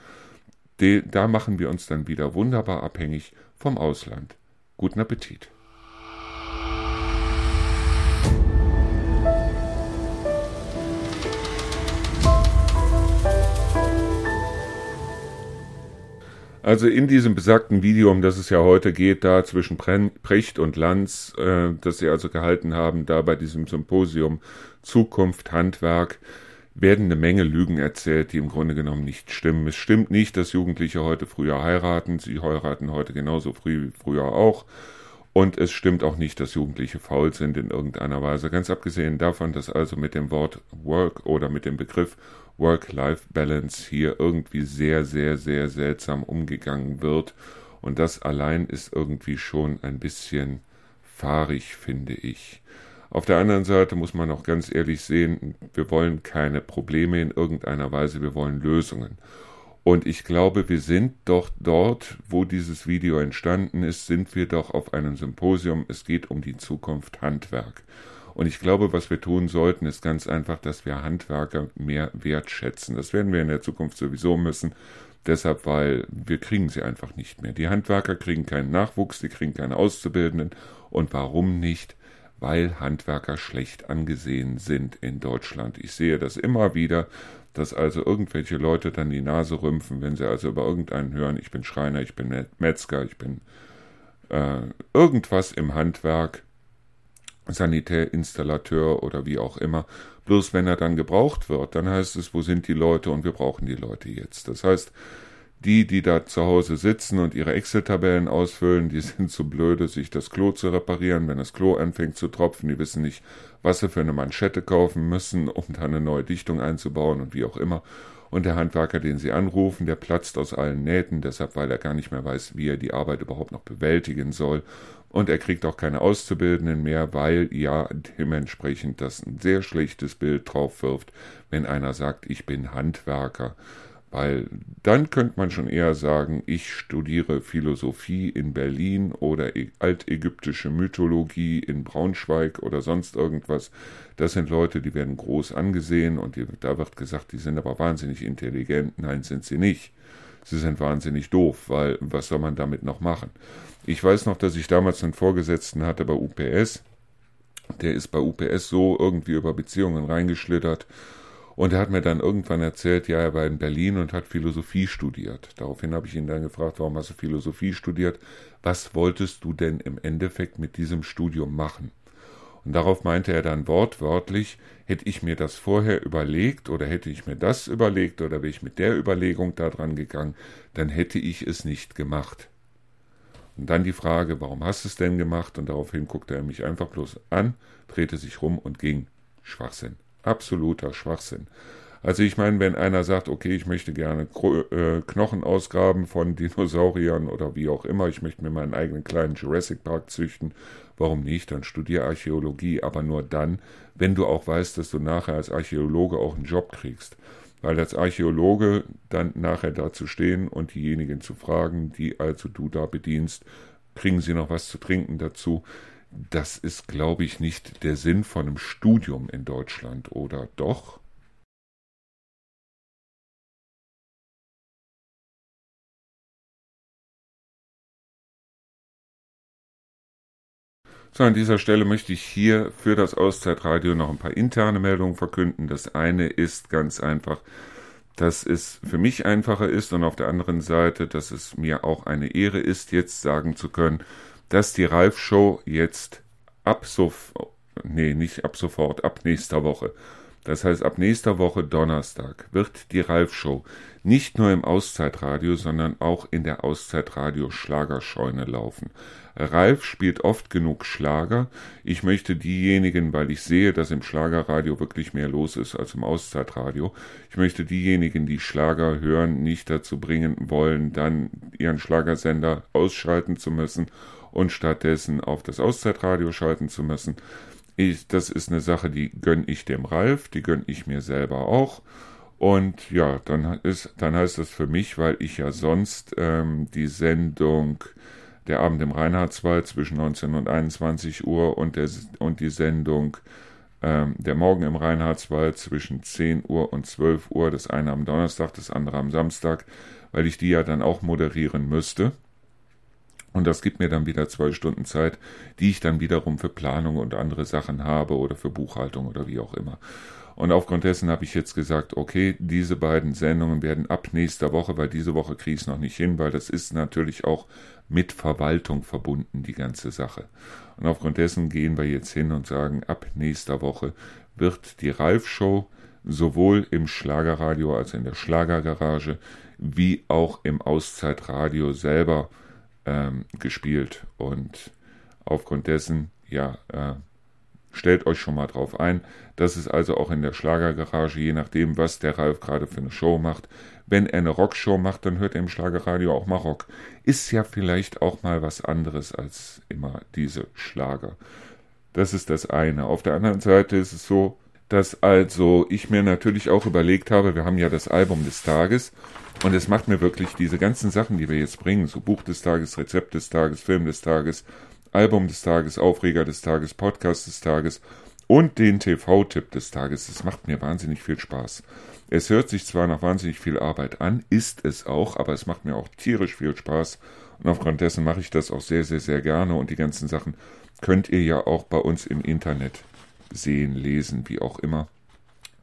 Da machen wir uns dann wieder wunderbar abhängig vom Ausland. Guten Appetit! Also in diesem besagten Video, um das es ja heute geht, da zwischen Precht und Lanz, äh, das sie also gehalten haben, da bei diesem Symposium Zukunft, Handwerk, werden eine Menge Lügen erzählt, die im Grunde genommen nicht stimmen. Es stimmt nicht, dass Jugendliche heute früher heiraten. Sie heiraten heute genauso früh wie früher auch. Und es stimmt auch nicht, dass Jugendliche faul sind in irgendeiner Weise. Ganz abgesehen davon, dass also mit dem Wort Work oder mit dem Begriff Work-Life-Balance hier irgendwie sehr, sehr, sehr seltsam umgegangen wird. Und das allein ist irgendwie schon ein bisschen fahrig, finde ich. Auf der anderen Seite muss man auch ganz ehrlich sehen, wir wollen keine Probleme in irgendeiner Weise, wir wollen Lösungen. Und ich glaube, wir sind doch dort, wo dieses Video entstanden ist, sind wir doch auf einem Symposium. Es geht um die Zukunft Handwerk. Und ich glaube, was wir tun sollten, ist ganz einfach, dass wir Handwerker mehr wertschätzen. Das werden wir in der Zukunft sowieso müssen. Deshalb, weil wir kriegen sie einfach nicht mehr. Die Handwerker kriegen keinen Nachwuchs, die kriegen keine Auszubildenden. Und warum nicht? Weil Handwerker schlecht angesehen sind in Deutschland. Ich sehe das immer wieder, dass also irgendwelche Leute dann die Nase rümpfen, wenn sie also über irgendeinen hören, ich bin Schreiner, ich bin Metzger, ich bin äh, irgendwas im Handwerk Sanitärinstallateur oder wie auch immer. Bloß wenn er dann gebraucht wird, dann heißt es, wo sind die Leute und wir brauchen die Leute jetzt. Das heißt, die, die da zu Hause sitzen und ihre Excel-Tabellen ausfüllen, die sind zu blöde, sich das Klo zu reparieren, wenn das Klo anfängt zu tropfen. Die wissen nicht, was sie für eine Manschette kaufen müssen, um da eine neue Dichtung einzubauen und wie auch immer. Und der Handwerker, den sie anrufen, der platzt aus allen Nähten, deshalb, weil er gar nicht mehr weiß, wie er die Arbeit überhaupt noch bewältigen soll und er kriegt auch keine Auszubildenden mehr, weil ja dementsprechend das ein sehr schlechtes Bild drauf wirft, wenn einer sagt, ich bin Handwerker. Weil dann könnte man schon eher sagen, ich studiere Philosophie in Berlin oder altägyptische Mythologie in Braunschweig oder sonst irgendwas. Das sind Leute, die werden groß angesehen und die, da wird gesagt, die sind aber wahnsinnig intelligent. Nein, sind sie nicht. Sie sind wahnsinnig doof, weil was soll man damit noch machen? Ich weiß noch, dass ich damals einen Vorgesetzten hatte bei UPS. Der ist bei UPS so irgendwie über Beziehungen reingeschlittert. Und er hat mir dann irgendwann erzählt, ja, er war in Berlin und hat Philosophie studiert. Daraufhin habe ich ihn dann gefragt, warum hast du Philosophie studiert? Was wolltest du denn im Endeffekt mit diesem Studium machen? Und darauf meinte er dann wortwörtlich, hätte ich mir das vorher überlegt oder hätte ich mir das überlegt oder wäre ich mit der Überlegung da dran gegangen, dann hätte ich es nicht gemacht. Und dann die Frage, warum hast du es denn gemacht? Und daraufhin guckte er mich einfach bloß an, drehte sich rum und ging. Schwachsinn. Absoluter Schwachsinn. Also ich meine, wenn einer sagt, okay, ich möchte gerne äh, Knochen ausgraben von Dinosauriern oder wie auch immer, ich möchte mir meinen eigenen kleinen Jurassic Park züchten, warum nicht? Dann studiere Archäologie, aber nur dann, wenn du auch weißt, dass du nachher als Archäologe auch einen Job kriegst weil als Archäologe dann nachher da zu stehen und diejenigen zu fragen, die also du da bedienst, kriegen sie noch was zu trinken dazu, das ist, glaube ich, nicht der Sinn von einem Studium in Deutschland, oder doch? So, an dieser Stelle möchte ich hier für das Auszeitradio noch ein paar interne Meldungen verkünden. Das eine ist ganz einfach, dass es für mich einfacher ist und auf der anderen Seite, dass es mir auch eine Ehre ist, jetzt sagen zu können, dass die Ralf-Show jetzt ab sofort, nee, nicht ab sofort, ab nächster Woche Das heißt, ab nächster Woche Donnerstag wird die Ralf-Show nicht nur im Auszeitradio, sondern auch in der Auszeitradio Schlagerscheune laufen. Ralf spielt oft genug Schlager. Ich möchte diejenigen, weil ich sehe, dass im Schlagerradio wirklich mehr los ist als im Auszeitradio, ich möchte diejenigen, die Schlager hören, nicht dazu bringen wollen, dann ihren Schlagersender ausschalten zu müssen und stattdessen auf das Auszeitradio schalten zu müssen. Ich, das ist eine Sache, die gönne ich dem Ralf, die gönne ich mir selber auch. Und ja, dann ist, dann heißt das für mich, weil ich ja sonst ähm, die Sendung Der Abend im Reinhardswald zwischen 19 und 21 Uhr und, der, und die Sendung ähm, Der Morgen im Reinhardswald zwischen 10 Uhr und 12 Uhr, das eine am Donnerstag, das andere am Samstag, weil ich die ja dann auch moderieren müsste. Und das gibt mir dann wieder zwei Stunden Zeit, die ich dann wiederum für Planung und andere Sachen habe oder für Buchhaltung oder wie auch immer. Und aufgrund dessen habe ich jetzt gesagt, okay, diese beiden Sendungen werden ab nächster Woche, weil diese Woche kriege ich es noch nicht hin, weil das ist natürlich auch mit Verwaltung verbunden, die ganze Sache. Und aufgrund dessen gehen wir jetzt hin und sagen, ab nächster Woche wird die Ralf-Show sowohl im Schlagerradio, also in der Schlagergarage, wie auch im Auszeitradio selber ähm, gespielt. Und aufgrund dessen, ja, äh, Stellt euch schon mal drauf ein. Das ist also auch in der Schlagergarage, je nachdem, was der Ralf gerade für eine Show macht. Wenn er eine Rockshow macht, dann hört er im Schlagerradio auch mal Rock. Ist ja vielleicht auch mal was anderes als immer diese Schlager. Das ist das eine. Auf der anderen Seite ist es so, dass also ich mir natürlich auch überlegt habe, wir haben ja das Album des Tages und es macht mir wirklich diese ganzen Sachen, die wir jetzt bringen, so Buch des Tages, Rezept des Tages, Film des Tages, Album des Tages, Aufreger des Tages, Podcast des Tages und den TV-Tipp des Tages. Das macht mir wahnsinnig viel Spaß. Es hört sich zwar nach wahnsinnig viel Arbeit an, ist es auch, aber es macht mir auch tierisch viel Spaß. Und aufgrund dessen mache ich das auch sehr, sehr, sehr gerne. Und die ganzen Sachen könnt ihr ja auch bei uns im Internet sehen, lesen, wie auch immer.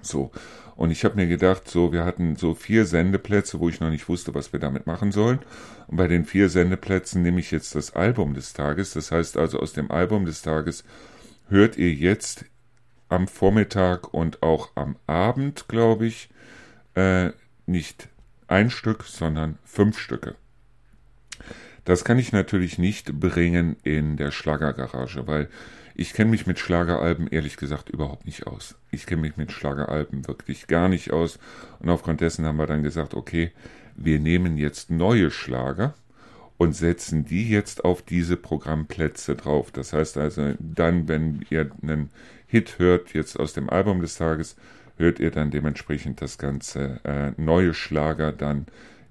So. Und ich habe mir gedacht, so, wir hatten so vier Sendeplätze, wo ich noch nicht wusste, was wir damit machen sollen. Und bei den vier Sendeplätzen nehme ich jetzt das Album des Tages. Das heißt also, aus dem Album des Tages hört ihr jetzt am Vormittag und auch am Abend, glaube ich, äh, nicht ein Stück, sondern fünf Stücke. Das kann ich natürlich nicht bringen in der Schlagergarage, weil ich kenne mich mit Schlageralben ehrlich gesagt überhaupt nicht aus. Ich kenne mich mit Schlageralben wirklich gar nicht aus. Und aufgrund dessen haben wir dann gesagt, okay, wir nehmen jetzt neue Schlager und setzen die jetzt auf diese Programmplätze drauf. Das heißt also, dann, wenn ihr einen Hit hört, jetzt aus dem Album des Tages, hört ihr dann dementsprechend das ganze äh, neue Schlager dann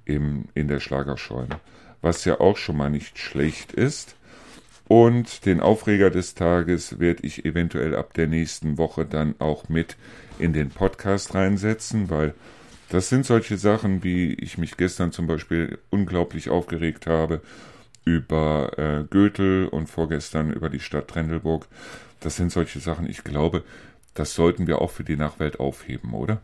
im, in der Schlagerscheune. Was ja auch schon mal nicht schlecht ist. Und den Aufreger des Tages werde ich eventuell ab der nächsten Woche dann auch mit in den Podcast reinsetzen, weil das sind solche Sachen, wie ich mich gestern zum Beispiel unglaublich aufgeregt habe über äh, Goethe und vorgestern über die Stadt Trendelburg. Das sind solche Sachen, ich glaube, das sollten wir auch für die Nachwelt aufheben, oder?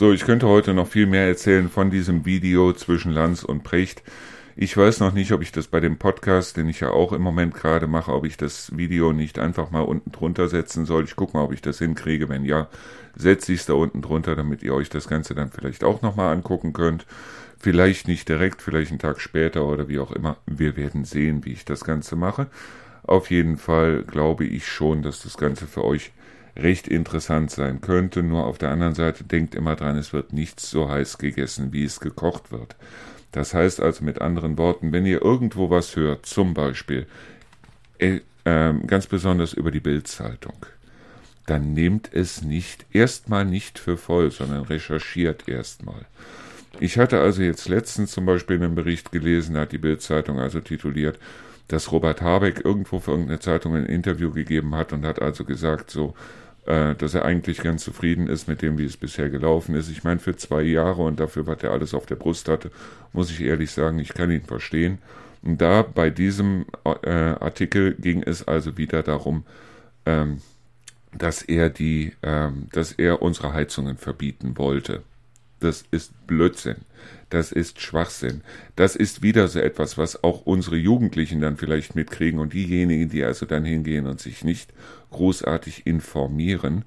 So, ich könnte heute noch viel mehr erzählen von diesem Video zwischen Lanz und Precht. Ich weiß noch nicht, ob ich das bei dem Podcast, den ich ja auch im Moment gerade mache, ob ich das Video nicht einfach mal unten drunter setzen soll. Ich gucke mal, ob ich das hinkriege. Wenn ja, setze ich es da unten drunter, damit ihr euch das Ganze dann vielleicht auch nochmal angucken könnt. Vielleicht nicht direkt, vielleicht einen Tag später oder wie auch immer. Wir werden sehen, wie ich das Ganze mache. Auf jeden Fall glaube ich schon, dass das Ganze für euch recht interessant sein könnte. Nur auf der anderen Seite denkt immer dran, es wird nichts so heiß gegessen, wie es gekocht wird. Das heißt also mit anderen Worten, wenn ihr irgendwo was hört, zum Beispiel äh, äh, ganz besonders über die Bildzeitung, dann nehmt es nicht erstmal nicht für voll, sondern recherchiert erstmal. Ich hatte also jetzt letztens zum Beispiel einen Bericht gelesen, da hat die Bildzeitung also tituliert, dass Robert Habeck irgendwo für irgendeine Zeitung ein Interview gegeben hat und hat also gesagt, so, äh, dass er eigentlich ganz zufrieden ist mit dem, wie es bisher gelaufen ist. Ich meine, für zwei Jahre und dafür, was er alles auf der Brust hatte, muss ich ehrlich sagen, ich kann ihn verstehen. Und da bei diesem äh, Artikel ging es also wieder darum, ähm, dass er die, ähm, dass er unsere Heizungen verbieten wollte. Das ist Blödsinn. Das ist Schwachsinn. Das ist wieder so etwas, was auch unsere Jugendlichen dann vielleicht mitkriegen und diejenigen, die also dann hingehen und sich nicht großartig informieren,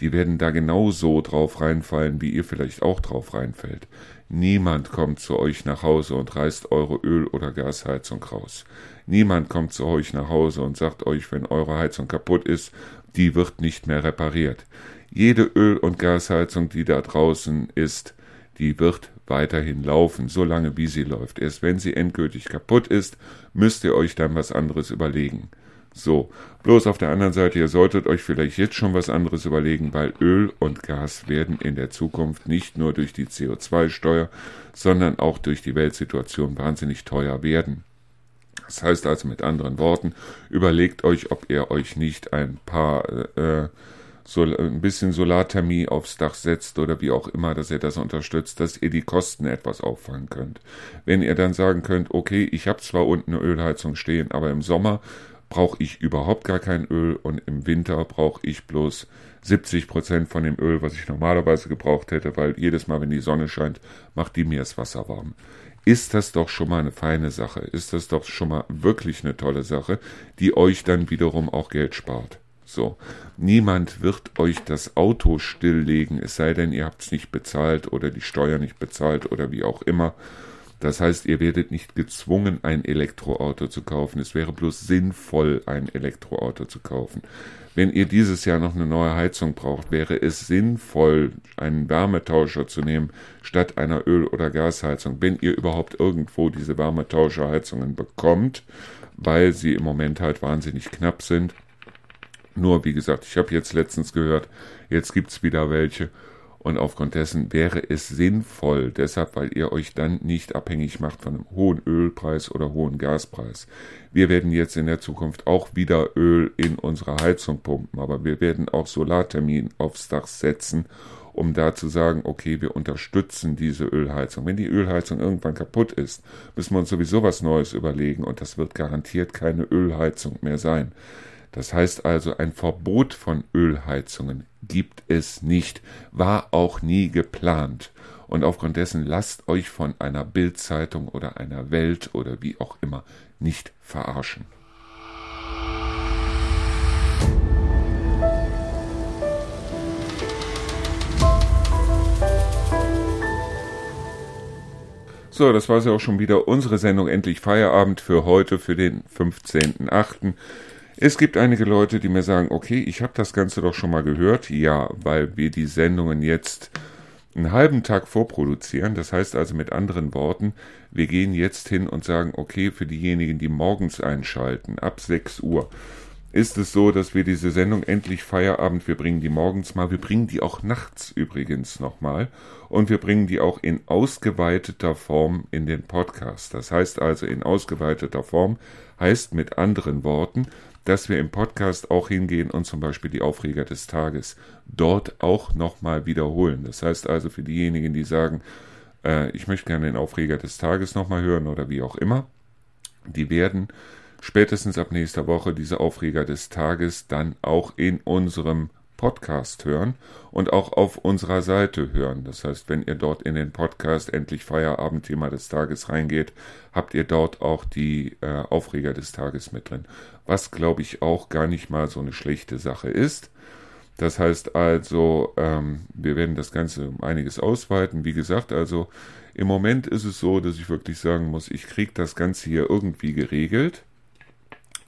die werden da genauso drauf reinfallen, wie ihr vielleicht auch drauf reinfällt. Niemand kommt zu euch nach Hause und reißt eure Öl- oder Gasheizung raus. Niemand kommt zu euch nach Hause und sagt euch, wenn eure Heizung kaputt ist, die wird nicht mehr repariert. Jede Öl- und Gasheizung, die da draußen ist, die wird weiterhin laufen, solange wie sie läuft. Erst wenn sie endgültig kaputt ist, müsst ihr euch dann was anderes überlegen. So, bloß auf der anderen Seite, ihr solltet euch vielleicht jetzt schon was anderes überlegen, weil Öl und Gas werden in der Zukunft nicht nur durch die CO2-Steuer, sondern auch durch die Weltsituation wahnsinnig teuer werden. Das heißt also mit anderen Worten, überlegt euch, ob ihr euch nicht ein paar äh, so ein bisschen Solarthermie aufs Dach setzt oder wie auch immer, dass ihr das unterstützt, dass ihr die Kosten etwas auffangen könnt. Wenn ihr dann sagen könnt, okay, ich habe zwar unten eine Ölheizung stehen, aber im Sommer brauche ich überhaupt gar kein Öl und im Winter brauche ich bloß 70 Prozent von dem Öl, was ich normalerweise gebraucht hätte, weil jedes Mal, wenn die Sonne scheint, macht die mir das Wasser warm. Ist das doch schon mal eine feine Sache, ist das doch schon mal wirklich eine tolle Sache, die euch dann wiederum auch Geld spart. So, niemand wird euch das Auto stilllegen, es sei denn, ihr habt es nicht bezahlt oder die Steuer nicht bezahlt oder wie auch immer. Das heißt, ihr werdet nicht gezwungen, ein Elektroauto zu kaufen. Es wäre bloß sinnvoll, ein Elektroauto zu kaufen. Wenn ihr dieses Jahr noch eine neue Heizung braucht, wäre es sinnvoll, einen Wärmetauscher zu nehmen, statt einer Öl- oder Gasheizung, wenn ihr überhaupt irgendwo diese Wärmetauscherheizungen bekommt, weil sie im Moment halt wahnsinnig knapp sind. Nur, wie gesagt, ich habe jetzt letztens gehört, jetzt gibt's wieder welche und aufgrund dessen wäre es sinnvoll, deshalb, weil ihr euch dann nicht abhängig macht von einem hohen Ölpreis oder hohen Gaspreis. Wir werden jetzt in der Zukunft auch wieder Öl in unsere Heizung pumpen, aber wir werden auch Solartermin aufs Dach setzen, um da zu sagen, okay, wir unterstützen diese Ölheizung. Wenn die Ölheizung irgendwann kaputt ist, müssen wir uns sowieso was Neues überlegen und das wird garantiert keine Ölheizung mehr sein. Das heißt also, ein Verbot von Ölheizungen gibt es nicht, war auch nie geplant. Und aufgrund dessen lasst euch von einer Bildzeitung oder einer Welt oder wie auch immer nicht verarschen. So, das war es ja auch schon wieder. Unsere Sendung Endlich Feierabend für heute, für den 15.8. Es gibt einige Leute, die mir sagen, okay, ich habe das Ganze doch schon mal gehört. Ja, weil wir die Sendungen jetzt einen halben Tag vorproduzieren. Das heißt also mit anderen Worten, wir gehen jetzt hin und sagen, okay, für diejenigen, die morgens einschalten, ab 6 Uhr, ist es so, dass wir diese Sendung endlich Feierabend, wir bringen die morgens mal, wir bringen die auch nachts übrigens nochmal und wir bringen die auch in ausgeweiteter Form in den Podcast. Das heißt also in ausgeweiteter Form heißt mit anderen Worten, dass wir im Podcast auch hingehen und zum Beispiel die Aufreger des Tages dort auch nochmal wiederholen. Das heißt also für diejenigen, die sagen, äh, ich möchte gerne den Aufreger des Tages nochmal hören oder wie auch immer, die werden spätestens ab nächster Woche diese Aufreger des Tages dann auch in unserem Podcast hören und auch auf unserer Seite hören. Das heißt, wenn ihr dort in den Podcast endlich Feierabendthema des Tages reingeht, habt ihr dort auch die äh, Aufreger des Tages mit drin. Was glaube ich auch gar nicht mal so eine schlechte Sache ist. Das heißt also, ähm, wir werden das Ganze um einiges ausweiten. Wie gesagt, also im Moment ist es so, dass ich wirklich sagen muss, ich kriege das Ganze hier irgendwie geregelt.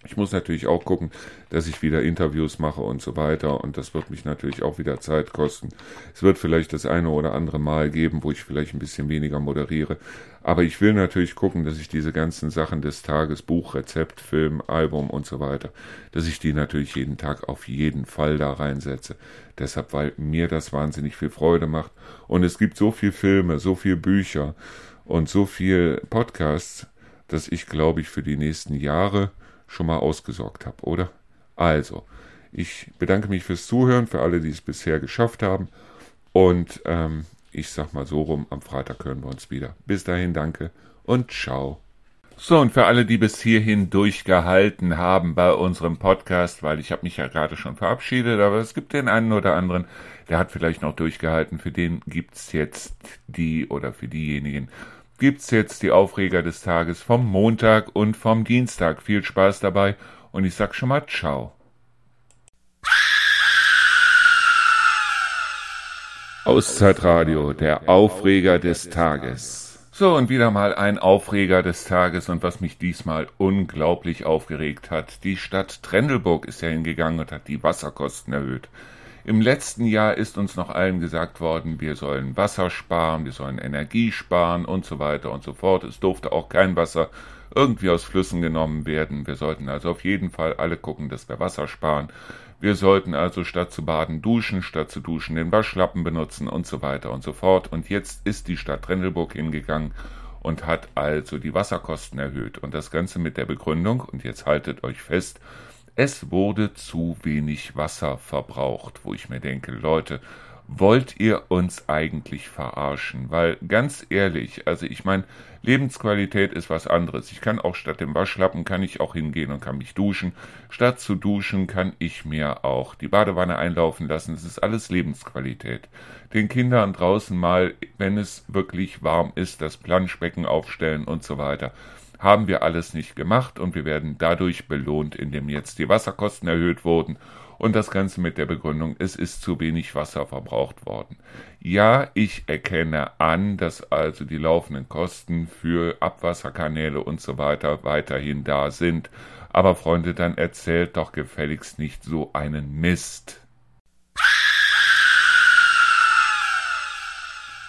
Ich muss natürlich auch gucken, dass ich wieder Interviews mache und so weiter. Und das wird mich natürlich auch wieder Zeit kosten. Es wird vielleicht das eine oder andere Mal geben, wo ich vielleicht ein bisschen weniger moderiere. Aber ich will natürlich gucken, dass ich diese ganzen Sachen des Tages, Buch, Rezept, Film, Album und so weiter, dass ich die natürlich jeden Tag auf jeden Fall da reinsetze. Deshalb, weil mir das wahnsinnig viel Freude macht. Und es gibt so viel Filme, so viel Bücher und so viel Podcasts, dass ich glaube ich für die nächsten Jahre schon mal ausgesorgt habe, oder? Also, ich bedanke mich fürs Zuhören, für alle, die es bisher geschafft haben. Und ähm, ich sag mal so rum, am Freitag hören wir uns wieder. Bis dahin, danke und ciao. So, und für alle, die bis hierhin durchgehalten haben bei unserem Podcast, weil ich habe mich ja gerade schon verabschiedet, aber es gibt den einen oder anderen, der hat vielleicht noch durchgehalten, für den gibt's jetzt die oder für diejenigen gibt's jetzt die Aufreger des Tages vom Montag und vom Dienstag. Viel Spaß dabei und ich sag schon mal ciao. Auszeitradio, der Aufreger des Tages. So, und wieder mal ein Aufreger des Tages und was mich diesmal unglaublich aufgeregt hat. Die Stadt Trendelburg ist ja hingegangen und hat die Wasserkosten erhöht. Im letzten Jahr ist uns noch allen gesagt worden, wir sollen Wasser sparen, wir sollen Energie sparen und so weiter und so fort. Es durfte auch kein Wasser irgendwie aus Flüssen genommen werden. Wir sollten also auf jeden Fall alle gucken, dass wir Wasser sparen. Wir sollten also statt zu baden duschen, statt zu duschen den Waschlappen benutzen und so weiter und so fort. Und jetzt ist die Stadt Trendelburg hingegangen und hat also die Wasserkosten erhöht. Und das Ganze mit der Begründung, und jetzt haltet euch fest, es wurde zu wenig Wasser verbraucht, wo ich mir denke, Leute, wollt ihr uns eigentlich verarschen? Weil ganz ehrlich, also ich meine, Lebensqualität ist was anderes. Ich kann auch statt dem Waschlappen kann ich auch hingehen und kann mich duschen. Statt zu duschen kann ich mir auch die Badewanne einlaufen lassen. Es ist alles Lebensqualität. Den Kindern draußen mal, wenn es wirklich warm ist, das Planschbecken aufstellen und so weiter. Haben wir alles nicht gemacht und wir werden dadurch belohnt, indem jetzt die Wasserkosten erhöht wurden und das Ganze mit der Begründung, es ist zu wenig Wasser verbraucht worden. Ja, ich erkenne an, dass also die laufenden Kosten für Abwasserkanäle und so weiter weiterhin da sind. Aber Freunde, dann erzählt doch gefälligst nicht so einen Mist.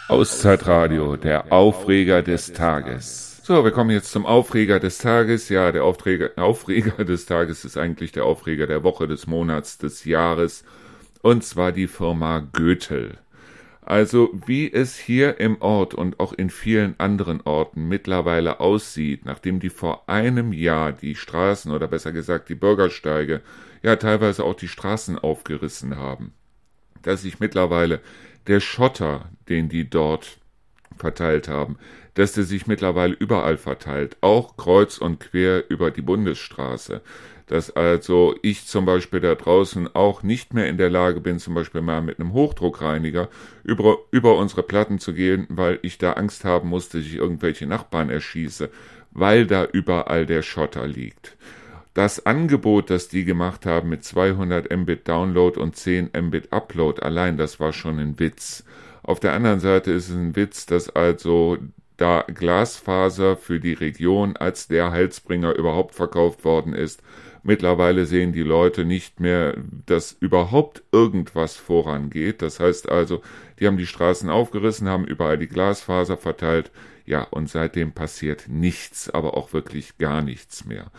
Auszeitradio, der Aufreger des Tages. So, wir kommen jetzt zum Aufreger des Tages. Ja, der Aufträger, Aufreger des Tages ist eigentlich der Aufreger der Woche, des Monats, des Jahres. Und zwar die Firma Götel. Also wie es hier im Ort und auch in vielen anderen Orten mittlerweile aussieht, nachdem die vor einem Jahr die Straßen oder besser gesagt die Bürgersteige, ja teilweise auch die Straßen aufgerissen haben, dass sich mittlerweile der Schotter, den die dort verteilt haben, dass der sich mittlerweile überall verteilt, auch kreuz und quer über die Bundesstraße. Dass also ich zum Beispiel da draußen auch nicht mehr in der Lage bin, zum Beispiel mal mit einem Hochdruckreiniger über, über unsere Platten zu gehen, weil ich da Angst haben muss, dass ich irgendwelche Nachbarn erschieße, weil da überall der Schotter liegt. Das Angebot, das die gemacht haben mit 200 Mbit Download und 10 Mbit Upload, allein das war schon ein Witz. Auf der anderen Seite ist es ein Witz, dass also da Glasfaser für die Region als der Heilsbringer überhaupt verkauft worden ist. Mittlerweile sehen die Leute nicht mehr, dass überhaupt irgendwas vorangeht. Das heißt also, die haben die Straßen aufgerissen, haben überall die Glasfaser verteilt. Ja, und seitdem passiert nichts, aber auch wirklich gar nichts mehr.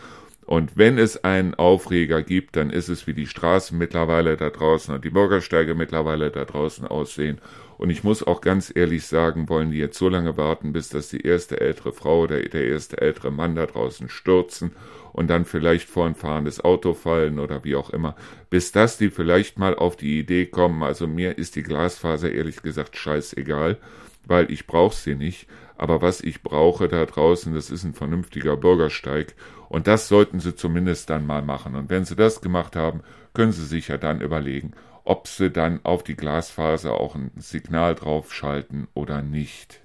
Und wenn es einen Aufreger gibt, dann ist es, wie die Straßen mittlerweile da draußen und die Bürgersteige mittlerweile da draußen aussehen. Und ich muss auch ganz ehrlich sagen, wollen die jetzt so lange warten, bis dass die erste ältere Frau oder der erste ältere Mann da draußen stürzen und dann vielleicht vor ein fahrendes Auto fallen oder wie auch immer, bis dass die vielleicht mal auf die Idee kommen, also mir ist die Glasfaser ehrlich gesagt scheißegal, weil ich brauche sie nicht, aber was ich brauche da draußen, das ist ein vernünftiger Bürgersteig. Und das sollten sie zumindest dann mal machen. Und wenn sie das gemacht haben, können sie sich ja dann überlegen, ob sie dann auf die Glasfaser auch ein Signal draufschalten oder nicht.